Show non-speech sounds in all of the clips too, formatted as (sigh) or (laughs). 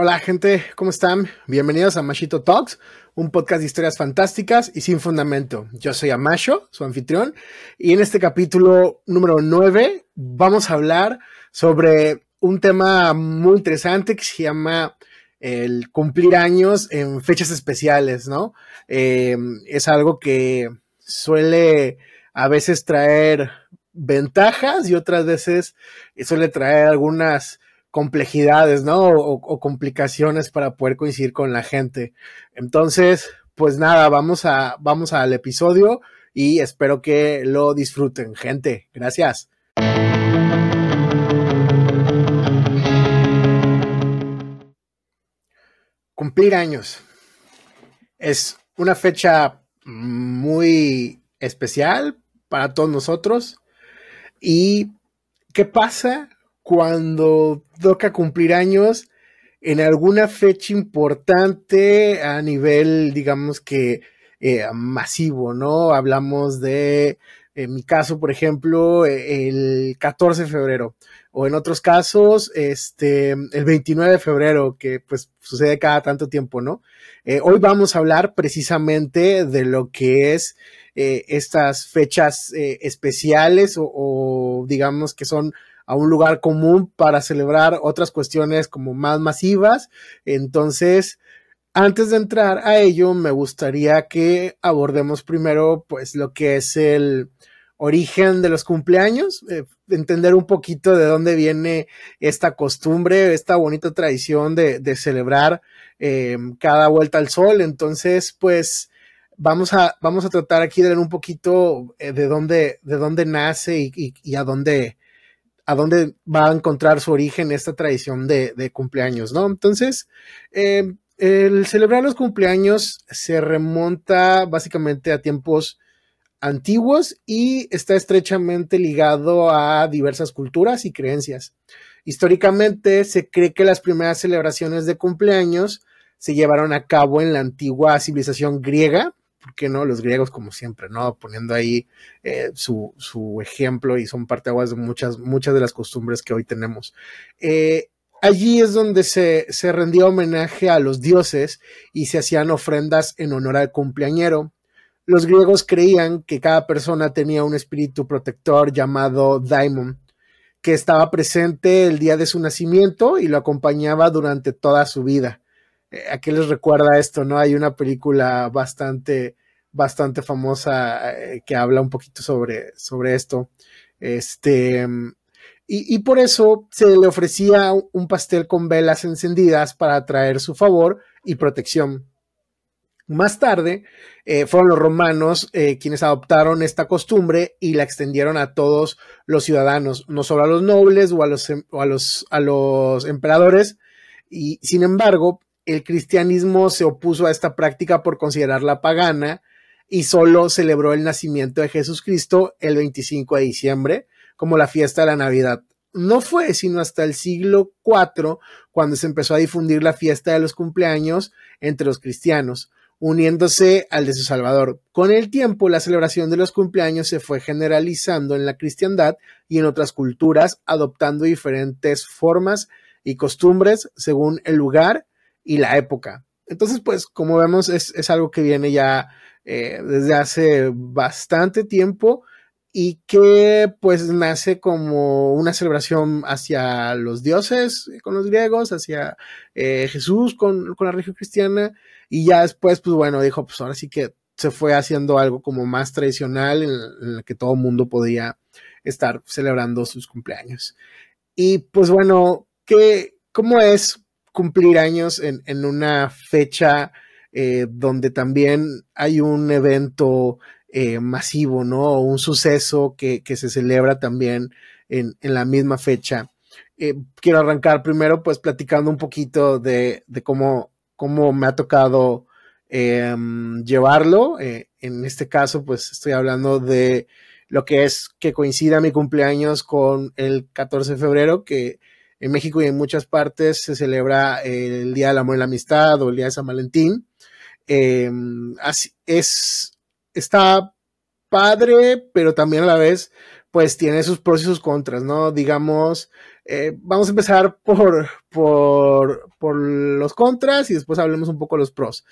Hola gente, ¿cómo están? Bienvenidos a Mashito Talks, un podcast de historias fantásticas y sin fundamento. Yo soy Amasho, su anfitrión, y en este capítulo número 9 vamos a hablar sobre un tema muy interesante que se llama el cumplir años en fechas especiales, ¿no? Eh, es algo que suele a veces traer ventajas y otras veces suele traer algunas complejidades, ¿no? O, complicaciones para poder coincidir con la gente. Entonces, pues nada, vamos a, vamos al episodio y espero que lo disfruten, gente. Gracias. Cumplir años. Es una fecha muy especial para todos nosotros. ¿Y qué pasa cuando toca cumplir años en alguna fecha importante a nivel, digamos que eh, masivo, ¿no? Hablamos de, en mi caso, por ejemplo, el 14 de febrero, o en otros casos, este, el 29 de febrero, que pues sucede cada tanto tiempo, ¿no? Eh, hoy vamos a hablar precisamente de lo que es eh, estas fechas especiales o digamos que son a un lugar común para celebrar otras cuestiones como más masivas. Entonces, antes de entrar a ello, me gustaría que abordemos primero, pues, lo que es el origen de los cumpleaños, eh, entender un poquito de dónde viene esta costumbre, esta bonita tradición de, celebrar em, cada vuelta al sol. Entonces, pues, vamos a, vamos a tratar aquí de ver un poquito eh, de dónde, de dónde nace y, y a dónde, a dónde va a encontrar su origen esta tradición de, cumpleaños, ¿no? Entonces, eh, el celebrar los cumpleaños se remonta básicamente a tiempos antiguos y está estrechamente ligado a diversas culturas y creencias. Históricamente se cree que las primeras celebraciones de cumpleaños se llevaron a cabo en la antigua civilización griega, que no? Los griegos, como siempre, ¿no? Poniendo ahí eh, su, ejemplo y son parte de muchas, muchas de las costumbres que hoy tenemos. Eh, allí es donde se, se rendía homenaje a los dioses y se hacían ofrendas en honor al cumpleañero. Los griegos creían que cada persona tenía un espíritu protector llamado daimon, que estaba presente el día de su nacimiento y lo acompañaba durante toda su vida. Eh, ¿A qué les recuerda esto? ¿No? Hay una película bastante, bastante famosa eh, que habla un poquito sobre, sobre esto. Este, y, por eso se le ofrecía un pastel con velas encendidas para atraer su favor y protección. Más tarde eh, fueron los romanos quienes adoptaron esta costumbre y la extendieron a todos los ciudadanos, no solo a los nobles o a los, o a los, a los emperadores. Y sin embargo, el cristianismo se opuso a esta práctica por considerarla pagana y solo celebró el nacimiento de Jesucristo el 25 de diciembre como la fiesta de la Navidad. No fue sino hasta el siglo IV cuando se empezó a difundir la fiesta de los cumpleaños entre los cristianos, uniéndose al de su Salvador. Con el tiempo, la celebración de los cumpleaños se fue generalizando en la cristiandad y en otras culturas, adoptando diferentes formas y costumbres según el lugar y la época. Entonces, pues, como vemos, es, algo que viene ya eh, desde hace bastante tiempo y que pues nace como una celebración hacia los dioses con los griegos, hacia eh, Jesús con, la religión cristiana y ya después pues bueno dijo pues ahora sí que se fue haciendo algo como más tradicional en, en el que todo el mundo podía estar celebrando sus cumpleaños. Y pues bueno, ¿qué, ¿cómo es cumplir años en, una fecha eh, donde también hay un evento eh, masivo, ¿no? Un suceso que, se celebra también en, la misma fecha. Eh, quiero arrancar primero, pues, platicando un poquito de, cómo, cómo, me ha tocado em, llevarlo. en este caso, pues, estoy hablando de lo que es que coincida mi cumpleaños con el 14 de febrero, que en México y en muchas partes se celebra el Día del Amor y la Amistad o el Día de San Valentín. Em, así es, está padre, pero también a la vez pues tiene sus pros y sus contras, ¿no? Digamos, eh, vamos a empezar por, por, por, los contras y después hablemos un poco de los pros.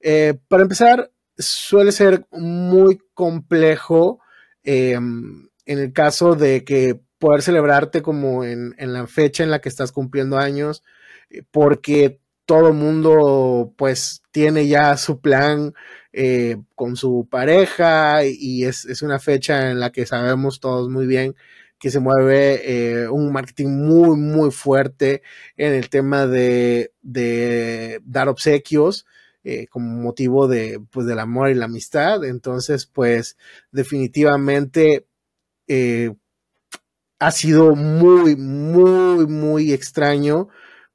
Eh, para empezar, suele ser muy complejo en el caso de que poder celebrarte como en, en, la fecha en la que estás cumpliendo años, eh, porque todo mundo pues tiene ya su plan eh, con su pareja y es, es, una fecha en la que sabemos todos muy bien que se mueve eh, un marketing muy, muy fuerte en el tema de, de dar obsequios. Como motivo de, pues, del amor y la amistad. Entonces, pues, definitivamente eh, ha sido muy, muy, muy extraño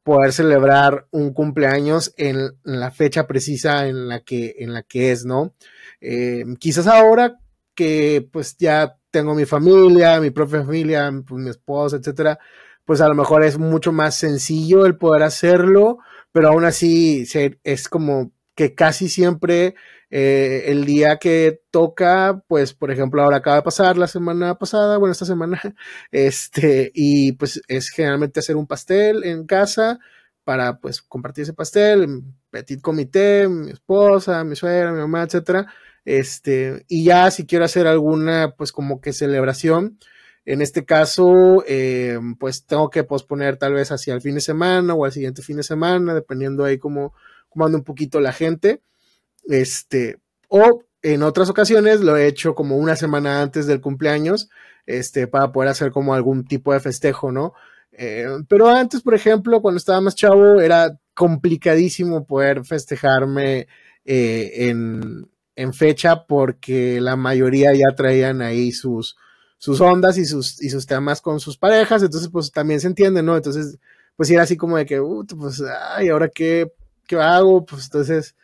poder celebrar un cumpleaños en, la fecha precisa en la que, en la que es, ¿no? Eh, quizás ahora que pues ya tengo mi familia, mi propia familia, pues, mi esposa, etcétera, pues a lo mejor es mucho más sencillo el poder hacerlo, pero aún así es como que casi siempre eh, el día que toca, pues por ejemplo ahora acaba de pasar la semana pasada, bueno esta semana, (laughs) este, y pues es generalmente hacer un pastel en casa para pues compartir ese pastel, petit comité, mi esposa, mi suegra, mi mamá, etcétera, este, y ya si quiero hacer alguna pues como que celebración, en este caso, eh, pues tengo que posponer tal vez hacia el fin de semana o al siguiente fin de semana, dependiendo ahí como, como anda un poquito la gente. Este, o en otras ocasiones lo he hecho como una semana antes del cumpleaños, este, para poder hacer como algún tipo de festejo, ¿no? Eh, pero antes, por ejemplo, cuando estaba más chavo, era complicadísimo poder festejarme eh, en, en, fecha porque la mayoría ya traían ahí sus, sus ondas y sus, y sus temas con sus parejas, entonces pues también se entiende, ¿no? Entonces, pues era así como de que, uh, pues, ay, ¿ahora qué, qué hago? Pues entonces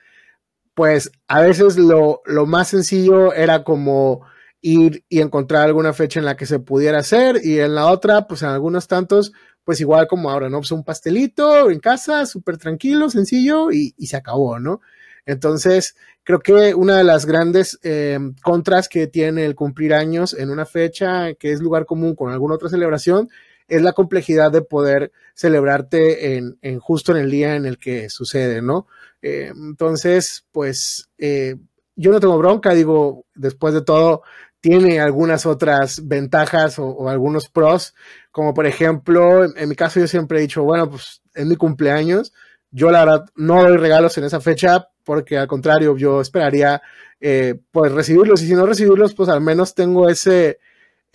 pues a veces lo, lo, más sencillo era como ir y encontrar alguna fecha en la que se pudiera hacer y en la otra, pues en algunos tantos, pues igual como ahora, ¿no? Pues un pastelito en casa, súper tranquilo, sencillo y, y, se acabó, ¿no? Entonces, creo que una de las grandes eh, contras que tiene el cumplir años en una fecha que es lugar común con alguna otra celebración es la complejidad de poder celebrarte en, en justo en el día en el que sucede, ¿no? Eh, entonces, pues eh, yo no tengo bronca, digo, después de todo, tiene algunas otras ventajas o, algunos pros, como por ejemplo, en, mi caso yo siempre he dicho, bueno, pues es mi cumpleaños, yo la verdad no doy regalos en esa fecha porque al contrario, yo esperaría eh, pues recibirlos y si no recibirlos, pues al menos tengo ese,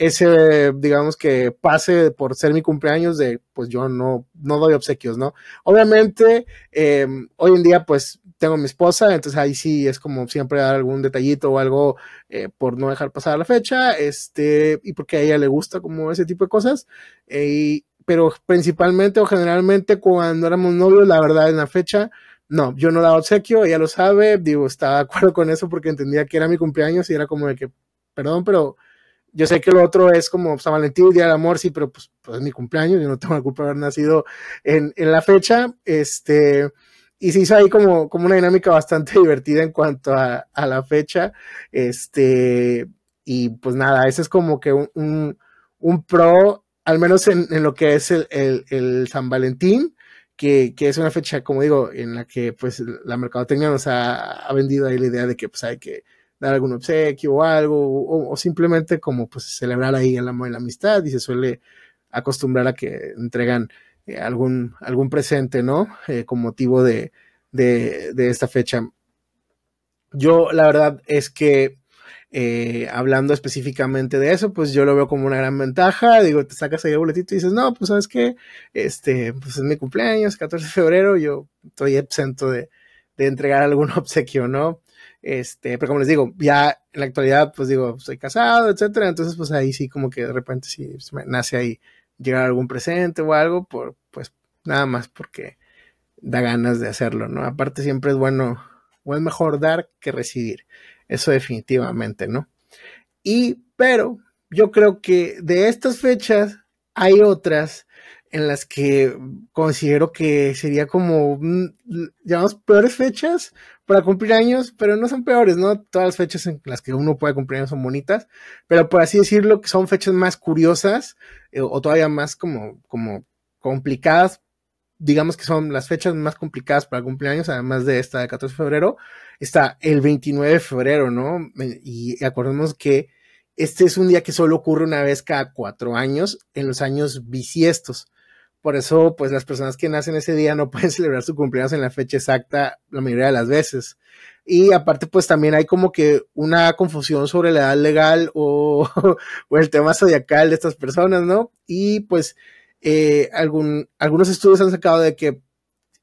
ese, digamos que pase por ser mi cumpleaños de, pues yo no, no doy obsequios, ¿no? Obviamente, eh, hoy en día, pues tengo mi esposa, entonces ahí sí es como siempre dar algún detallito o algo eh, por no dejar pasar la fecha, este, y porque a ella le gusta como ese tipo de cosas, eh, pero principalmente o generalmente cuando éramos novios, la verdad en la fecha, no, yo no daba obsequio, ella lo sabe, digo, estaba de acuerdo con eso porque entendía que era mi cumpleaños y era como de que, perdón, pero yo sé que lo otro es como San Valentín, Día del Amor, sí, pero pues, pues, es mi cumpleaños, yo no tengo la culpa de haber nacido en, en la fecha. Este, y se hizo ahí como, como una dinámica bastante (laughs) divertida en cuanto a, a la fecha. Este, y pues nada, ese es como que un, un, pro, al menos en, en, lo que es el, el, el San Valentín. Que, que, es una fecha, como digo, en la que pues la mercadotecnia nos ha, ha vendido ahí la idea de que pues hay que dar algún obsequio o algo, o, simplemente como pues celebrar ahí el amor y la amistad y se suele acostumbrar a que entregan eh, algún, algún presente, ¿no? Eh, con motivo de, de, esta fecha. Yo la verdad es que eh, hablando específicamente de eso, pues yo lo veo como una gran ventaja. Digo, te sacas ahí el boletito y dices, no, pues sabes qué, este, pues es mi cumpleaños, 14 de febrero, yo estoy exento de, de entregar algún (laughs) obsequio, ¿no? Este, pero como les digo, ya en la actualidad, pues digo, soy casado, etcétera. Entonces, pues ahí sí, como que de repente sí me nace ahí llegar algún presente o algo, por, pues nada más porque da ganas de hacerlo, ¿no? Aparte, siempre es bueno, o es mejor dar que recibir. Eso definitivamente, ¿no? Y, pero yo creo que de estas fechas hay otras en las que considero que sería como, mm, peores fechas para cumplir años, pero no son peores, ¿no? Todas las fechas en las que uno puede cumplir años son bonitas, pero por así decirlo, que son fechas más curiosas eh, o todavía más como, como complicadas, digamos que son las fechas más complicadas para cumplir años, además de esta de 14 de febrero, está el 29 de febrero, ¿no? Y acordemos que este es un día que solo ocurre una vez cada cuatro años en los años bisiestos. Por eso, pues las personas que nacen ese día no (laughs) pueden celebrar su cumpleaños en la fecha exacta la mayoría de las veces. Y aparte, pues también hay como que una confusión sobre la edad legal o, (laughs) el tema zodiacal de estas personas, ¿no? Y pues eh, algún, algunos estudios han sacado de que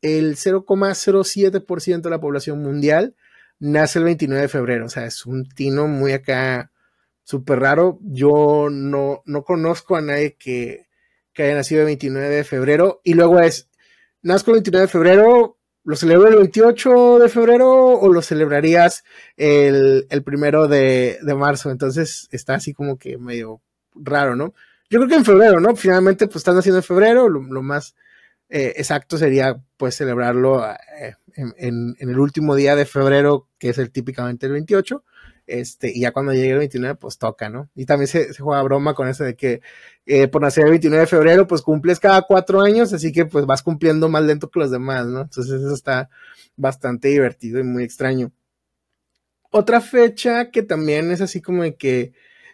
el 0,07% de la población mundial nace el 29 de febrero. O sea, es un tino muy acá súper raro. Yo no, no conozco a nadie que, que haya nacido el 29 de febrero. Y luego es, nazco el 29 de febrero, ¿lo celebro el 28 de febrero o lo celebrarías el, el primero de, de, marzo? Entonces está así como que medio raro, ¿no? Yo creo que en febrero, ¿no? Finalmente, pues están naciendo en febrero, lo, más eh, exacto sería pues celebrarlo eh, en, en, en, el último día de febrero, que es el típicamente el 28. Este, y ya cuando llegue el 29, pues toca, ¿no? Y también se, juega broma con eso de que eh, por nacer el 29 de febrero, pues cumples cada cuatro años, así que pues vas cumpliendo más lento que los demás, ¿no? Entonces eso está bastante divertido y muy extraño. Otra fecha que también es así como de que,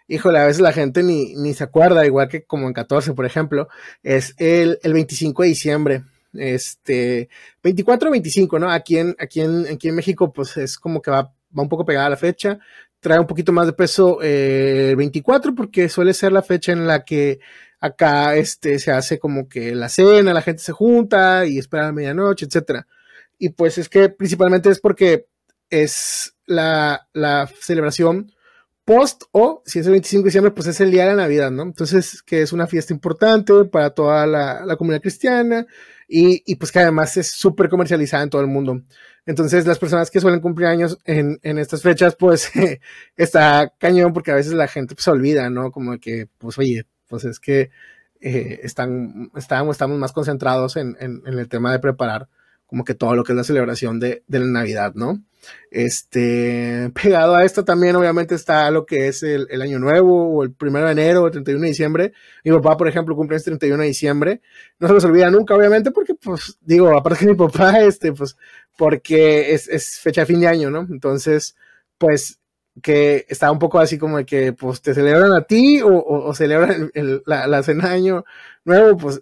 híjole, a veces la gente ni, ni se acuerda, igual que como en 14, por ejemplo, es el, el 25 de diciembre este 24 25, ¿no? Aquí en, aquí en, aquí en México, pues es como que va va un poco pegada a la fecha. Trae un poquito más de peso eh, el 24 porque suele ser la fecha en la que acá este, se hace como que la cena, la gente se junta y espera a la medianoche, etc. Y pues es que principalmente es porque es la, la celebración post o si es el 25 de diciembre, pues es el día de la Navidad, ¿no? Entonces, que es una fiesta importante para toda la, la comunidad cristiana y, y, pues que además es súper comercializada en todo el mundo. Entonces, las personas que suelen cumplir años en, en estas fechas, pues (laughs) está cañón porque a veces la gente pues, se olvida, ¿no? Como que, pues oye, pues es que eh, están, estamos, más concentrados en, en, en el tema de preparar como que todo lo que es la celebración de, la Navidad, ¿no? Este, pegado a esto también obviamente está lo que es el, año nuevo o el primero de enero o el 31 de diciembre. Mi papá, por ejemplo, cumple el este 31 de diciembre. No se nos olvida nunca, obviamente, porque, pues, digo, aparte de mi papá, (laughs) este, pues, porque es, fecha de fin de año, ¿no? Entonces, pues, que está un poco así como de que, pues, te celebran a ti o celebran el, la, la cena de año nuevo, pues,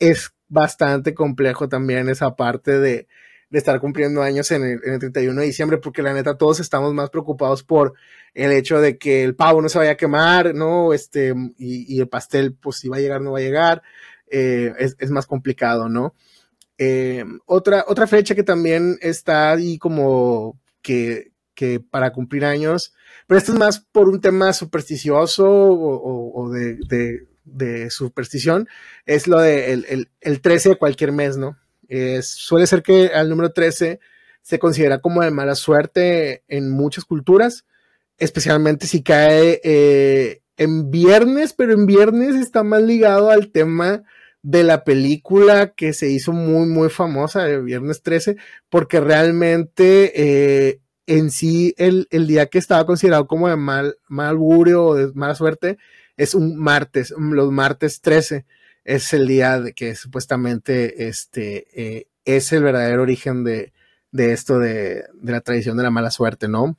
es bastante complejo también esa parte de, estar cumpliendo años en el, en el, 31 de diciembre, porque la neta todos estamos más preocupados por el hecho de que el pavo no se vaya a quemar, ¿no? Este, y, el pastel, pues si va a llegar, no va a llegar, eh, es, más complicado, ¿no? Eh, otra, otra fecha que también está ahí como que, para cumplir años, pero esto es más por un tema supersticioso o, de de superstición es lo de el, el, el 13 de cualquier mes, ¿no? Es, suele ser que al número 13 se considera como de mala suerte en muchas culturas, especialmente si cae eh, en viernes, pero en viernes está más ligado al tema de la película que se hizo muy, muy famosa, de Viernes 13, porque realmente eh, en sí el, el, día que estaba considerado como de mal, mal augurio o de mala suerte es un martes, los martes 13 es el día de que supuestamente este, eh, es el verdadero origen de, de esto de, de, la tradición de la mala suerte, ¿no?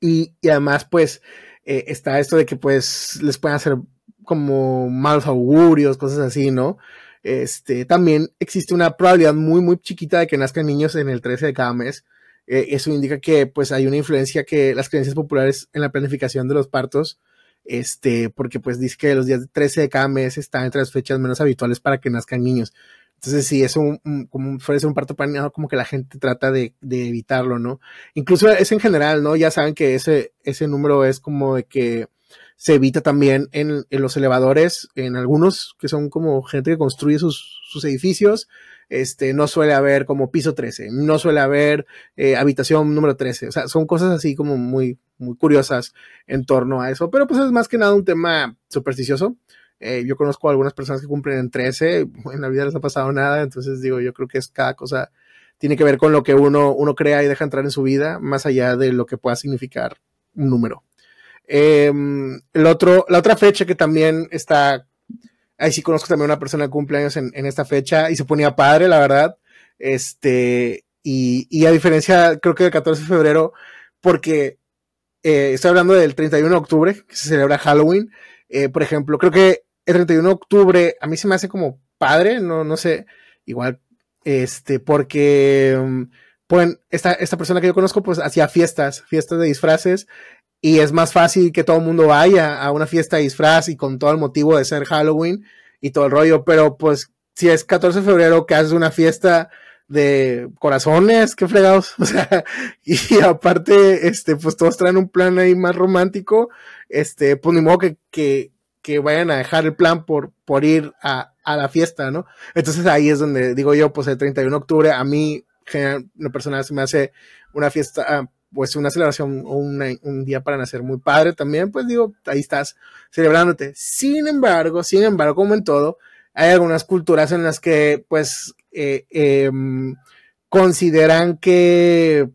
Y, y además, pues, eh, está esto de que pues les pueden hacer como malos augurios, cosas así, ¿no? Este, también existe una probabilidad muy, muy chiquita de que nazcan niños en el 13 de cada mes. Eh, eso indica que pues hay una influencia que las creencias populares en la planificación de los partos este, porque pues dice que los días 13 de cada mes están entre las fechas menos habituales para que nazcan niños. Entonces, sí, es un, un como suele ser un parto planeado, como que la gente trata de, de, evitarlo, ¿no? Incluso es en general, ¿no? Ya saben que ese, ese número es como de que se evita también en, en los elevadores, en algunos que son como gente que construye sus, sus edificios, este, no suele haber como piso 13, no suele haber eh, habitación número 13, o sea, son cosas así como muy, muy curiosas en torno a eso, pero pues es más que nada un tema supersticioso. Eh, yo conozco a algunas personas que cumplen en 13, (laughs) en la vida les ha pasado nada, entonces digo, yo creo que es cada cosa tiene que ver con lo que uno, uno crea y deja entrar en su vida, más allá de lo que pueda significar un número. Em, el otro, la otra fecha que también está, ahí sí conozco también una persona que cumple años en, esta fecha y se ponía padre, la verdad. Este, y, y a diferencia, creo que del 14 de febrero, porque eh, estoy hablando del 31 de octubre, que se celebra Halloween. Eh, por ejemplo, creo que el 31 de octubre a mí se me hace como padre, no, no sé, igual, este, porque, pues, esta, esta persona que yo conozco, pues, hacía fiestas, fiestas de disfraces, y es más fácil que todo el mundo vaya a una fiesta disfraz y con todo el motivo de ser Halloween y todo el rollo, pero pues, si es 14 de febrero que haces una fiesta de corazones, qué fregados, (laughs) o sea, y aparte, este, pues todos traen un plan ahí más romántico, este, pues ni modo que, que, vayan a dejar el plan por, por ir a, a, la fiesta, ¿no? Entonces ahí es donde digo yo, pues el 31 de octubre, a mí, una persona se me hace una fiesta, ah, pues una celebración o un día para nacer muy padre también, pues digo, ahí estás celebrándote. Sin embargo, sin embargo, como en todo, hay algunas culturas en las que, pues, eh, em, consideran que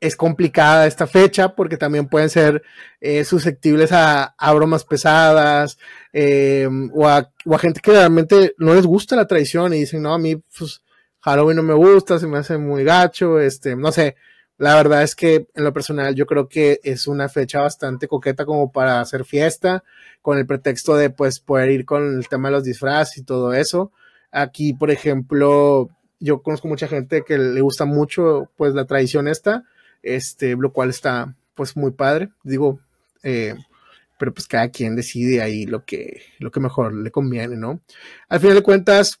es complicada esta fecha porque también pueden ser eh, susceptibles a, bromas pesadas em, o, a, gente que realmente no les gusta la tradición y dicen, no, a mí pues, Halloween no me gusta, se me hace muy gacho, este, no sé. La verdad es que en lo personal yo creo que es una fecha bastante coqueta como para hacer fiesta, con el pretexto de pues poder ir con el tema de los disfraces y todo eso. Aquí, por ejemplo, yo conozco mucha gente que le gusta mucho, pues, la tradición esta, este, lo cual está, pues, muy padre. Digo, eh, pero pues cada quien decide ahí lo que, lo que mejor le conviene, ¿no? Al final de cuentas,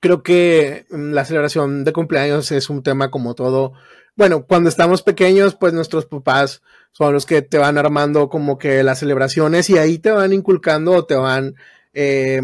creo que la celebración de cumpleaños es un tema como todo. Bueno, cuando estamos pequeños, pues nuestros papás son los que te van armando como que las celebraciones y ahí te van inculcando o te van eh,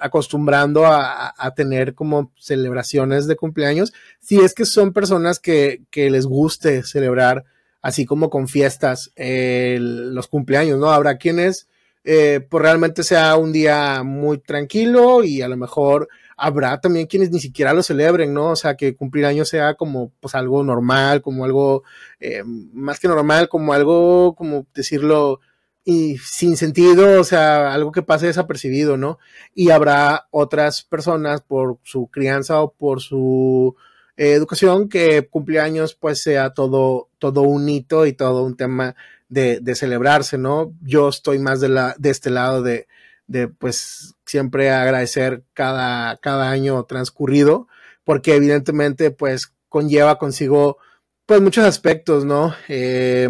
acostumbrando a, tener como celebraciones de cumpleaños, si es que son personas que, les guste celebrar así como con fiestas los cumpleaños, ¿no? Habrá quienes eh, pues realmente sea un día muy tranquilo y a lo mejor habrá también quienes ni siquiera lo celebren, ¿no? O sea, que cumplir años sea como pues algo normal, como algo eh, más que normal, como algo, como decirlo, y sin sentido, o sea, algo que pase desapercibido, ¿no? Y habrá otras personas por su crianza o por su educación que cumpleaños pues sea todo, todo un hito y todo un tema de, de celebrarse, ¿no? Yo estoy más de, la, de este lado de, de pues siempre agradecer cada, cada año transcurrido, porque evidentemente pues conlleva consigo pues muchos aspectos, ¿no? Eh,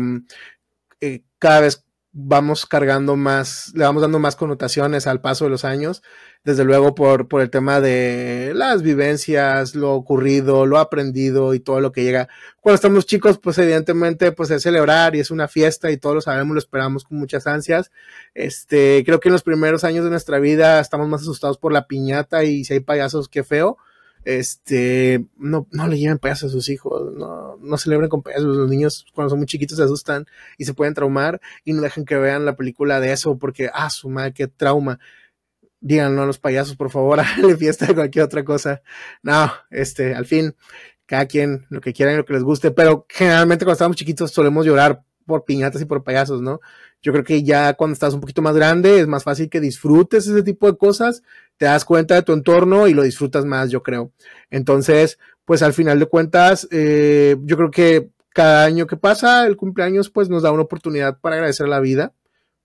eh, cada vez vamos cargando más, le vamos dando más connotaciones al paso de los años, desde luego por, por el tema de las vivencias, lo ocurrido, lo aprendido y todo lo que llega. Cuando estamos chicos, pues evidentemente, pues es celebrar y es una fiesta y todos lo sabemos, lo esperamos con muchas ansias. Este, creo que en los primeros años de nuestra vida estamos más asustados por la piñata y si hay payasos, qué feo este, no, no le lleven payasos a sus hijos, no, no celebren con payasos, los niños cuando son muy chiquitos se asustan y se pueden traumar y no dejen que vean la película de eso porque, ah, su madre, qué trauma. Díganlo a los payasos, por favor, (laughs) háganle fiesta de cualquier otra cosa. No, este, al fin, cada quien lo que quiera y lo que les guste, pero generalmente cuando estamos chiquitos solemos llorar por piñatas y por payasos, ¿no? Yo creo que ya cuando estás un poquito más grande es más fácil que disfrutes ese tipo de cosas, te das cuenta de tu entorno y lo disfrutas más, yo creo. Entonces, pues al final de cuentas, eh, yo creo que cada año que pasa, el cumpleaños, pues nos da una oportunidad para agradecer la vida,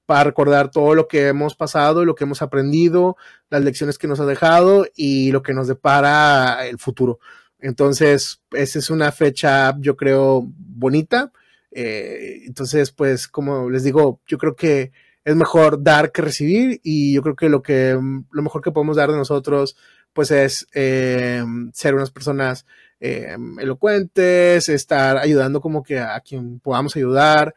para recordar todo lo que hemos pasado, lo que hemos aprendido, las lecciones que nos ha dejado y lo que nos depara el futuro. Entonces, esa es una fecha, yo creo, bonita eh, entonces, pues, como les digo, yo creo que es mejor dar que recibir y yo creo que lo que lo mejor que podemos dar de nosotros, pues, es eh, ser unas personas eh, elocuentes, estar ayudando como que a quien podamos ayudar,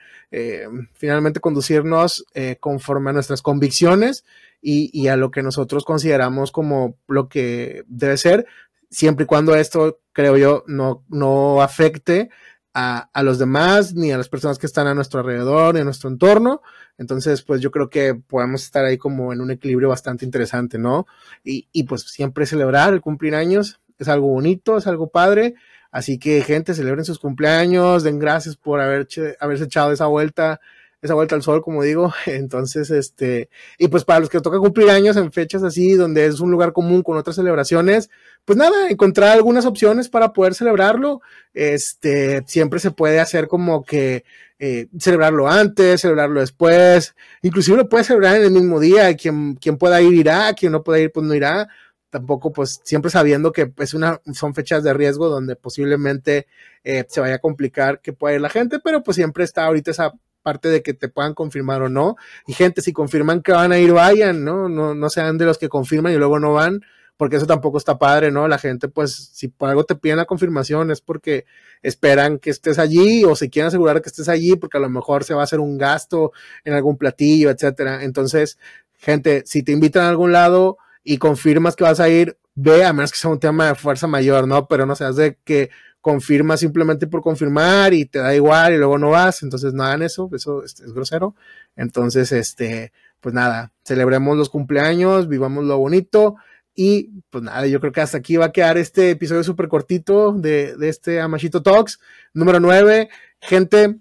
finalmente conducirnos conforme a nuestras convicciones y, y, a lo que nosotros consideramos como lo que debe ser, siempre y cuando esto, creo yo, no, no afecte a, los demás, ni a las personas que están a nuestro alrededor, ni a nuestro entorno. Entonces, pues yo creo que podemos estar ahí como en un equilibrio bastante interesante, ¿no? Y, y pues siempre celebrar el cumplir años es algo bonito, es algo padre. Así que, gente, celebren sus cumpleaños, den gracias por haber, haberse echado esa vuelta esa vuelta al sol, como digo. (laughs) Entonces, este, y pues para los que toca cumplir años en fechas así, donde es un lugar común con otras celebraciones, pues nada, encontrar algunas opciones para poder celebrarlo. Este, siempre se puede hacer como que eh, celebrarlo antes, celebrarlo después, inclusive lo puede celebrar en el mismo día. Quien, quien pueda ir irá, quien no pueda ir, pues no irá. Tampoco, pues siempre sabiendo que es una, son fechas de riesgo donde posiblemente eh, se vaya a complicar que pueda ir la gente, pero pues siempre está ahorita esa parte de que te puedan confirmar o no. Y gente, si confirman que van a ir, vayan, ¿no? No, no sean de los que confirman y luego no van, porque eso tampoco está padre, ¿no? La gente, pues, si por algo te piden la confirmación es porque esperan que estés allí o se quieren asegurar que estés allí porque a lo mejor se va a hacer un gasto en algún platillo, etcétera. Entonces, gente, si te invitan a algún lado y confirmas que vas a ir, ve, a menos que sea un tema de fuerza mayor, ¿no? Pero no seas de que confirma simplemente por confirmar y te da igual y luego no vas, entonces no hagan eso, eso es, es grosero. Entonces, este, pues nada, celebremos los cumpleaños, vivamos lo bonito y pues nada, yo creo que hasta aquí va a quedar este episodio súper cortito de, de este Amachito Talks número 9. Gente,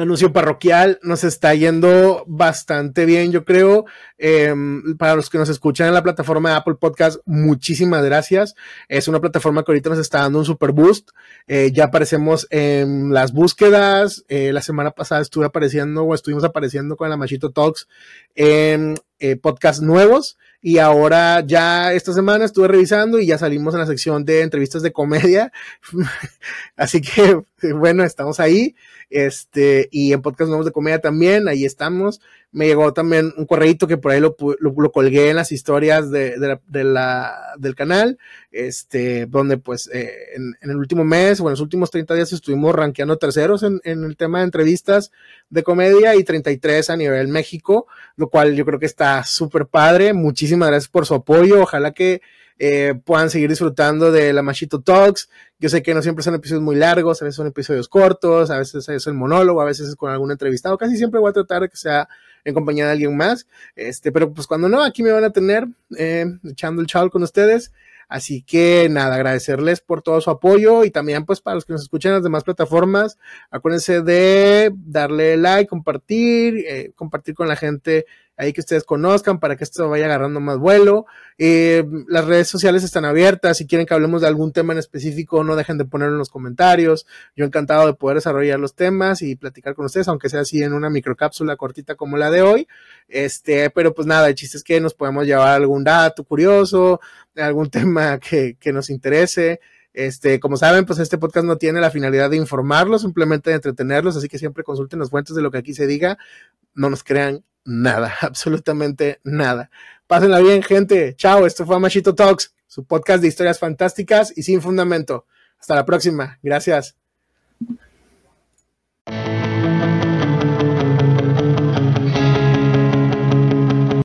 anuncio parroquial nos está yendo bastante bien, yo creo. Eh, para los que nos escuchan en la plataforma de Apple Podcast, muchísimas gracias. Es una plataforma que ahorita nos está dando un super boost. Eh, ya aparecemos en las búsquedas. Eh, la semana pasada estuve apareciendo o estuvimos apareciendo con la Machito Talks en eh, podcasts nuevos. Y ahora ya esta semana estuve revisando y ya salimos en la sección de entrevistas de comedia. (laughs) Así que, (laughs) bueno, estamos ahí. Este, y en podcast nuevos de comedia también, ahí estamos. Me llegó también un correito que por ahí lo, lo, colgué en las historias de, la, de, la, del canal, este, donde pues eh, en, en, el último mes o en los últimos 30 días estuvimos rankeando terceros en, en, el tema de entrevistas de comedia y 33 a nivel México, lo cual yo creo que está súper padre. Muchísimas gracias por su apoyo. Ojalá que eh, puedan seguir disfrutando de la Machito Talks. Yo sé que no siempre son episodios muy largos, a veces son episodios cortos, a veces es el monólogo, a veces es con algún entrevistado. Casi siempre voy a tratar de que sea en compañía de alguien más. Este, pero pues cuando no, aquí me van a tener eh, echando el chal con ustedes. Así que nada, agradecerles por todo su apoyo y también pues para los que nos escuchan en las demás plataformas, acuérdense de darle like, compartir, eh, compartir con la gente ahí que ustedes conozcan para que esto vaya agarrando más vuelo. Eh, las redes sociales están abiertas. Si quieren que hablemos de algún tema en específico, no dejen de ponerlo en los comentarios. Yo encantado de poder desarrollar los temas y platicar con ustedes, aunque sea así en una microcápsula cortita como la de hoy. Este, pero pues nada, el chiste es que nos podemos llevar algún dato curioso, algún (laughs) tema que, que nos interese. Este, como saben, pues este podcast no tiene la finalidad de informarlos, simplemente de entretenerlos, así que siempre consulten las fuentes de lo que aquí se diga. No nos crean nada, (laughs) absolutamente nada. Pásenla bien, gente. Chao, esto fue Machito Talks, su podcast de historias fantásticas y sin fundamento. Hasta la próxima. Gracias.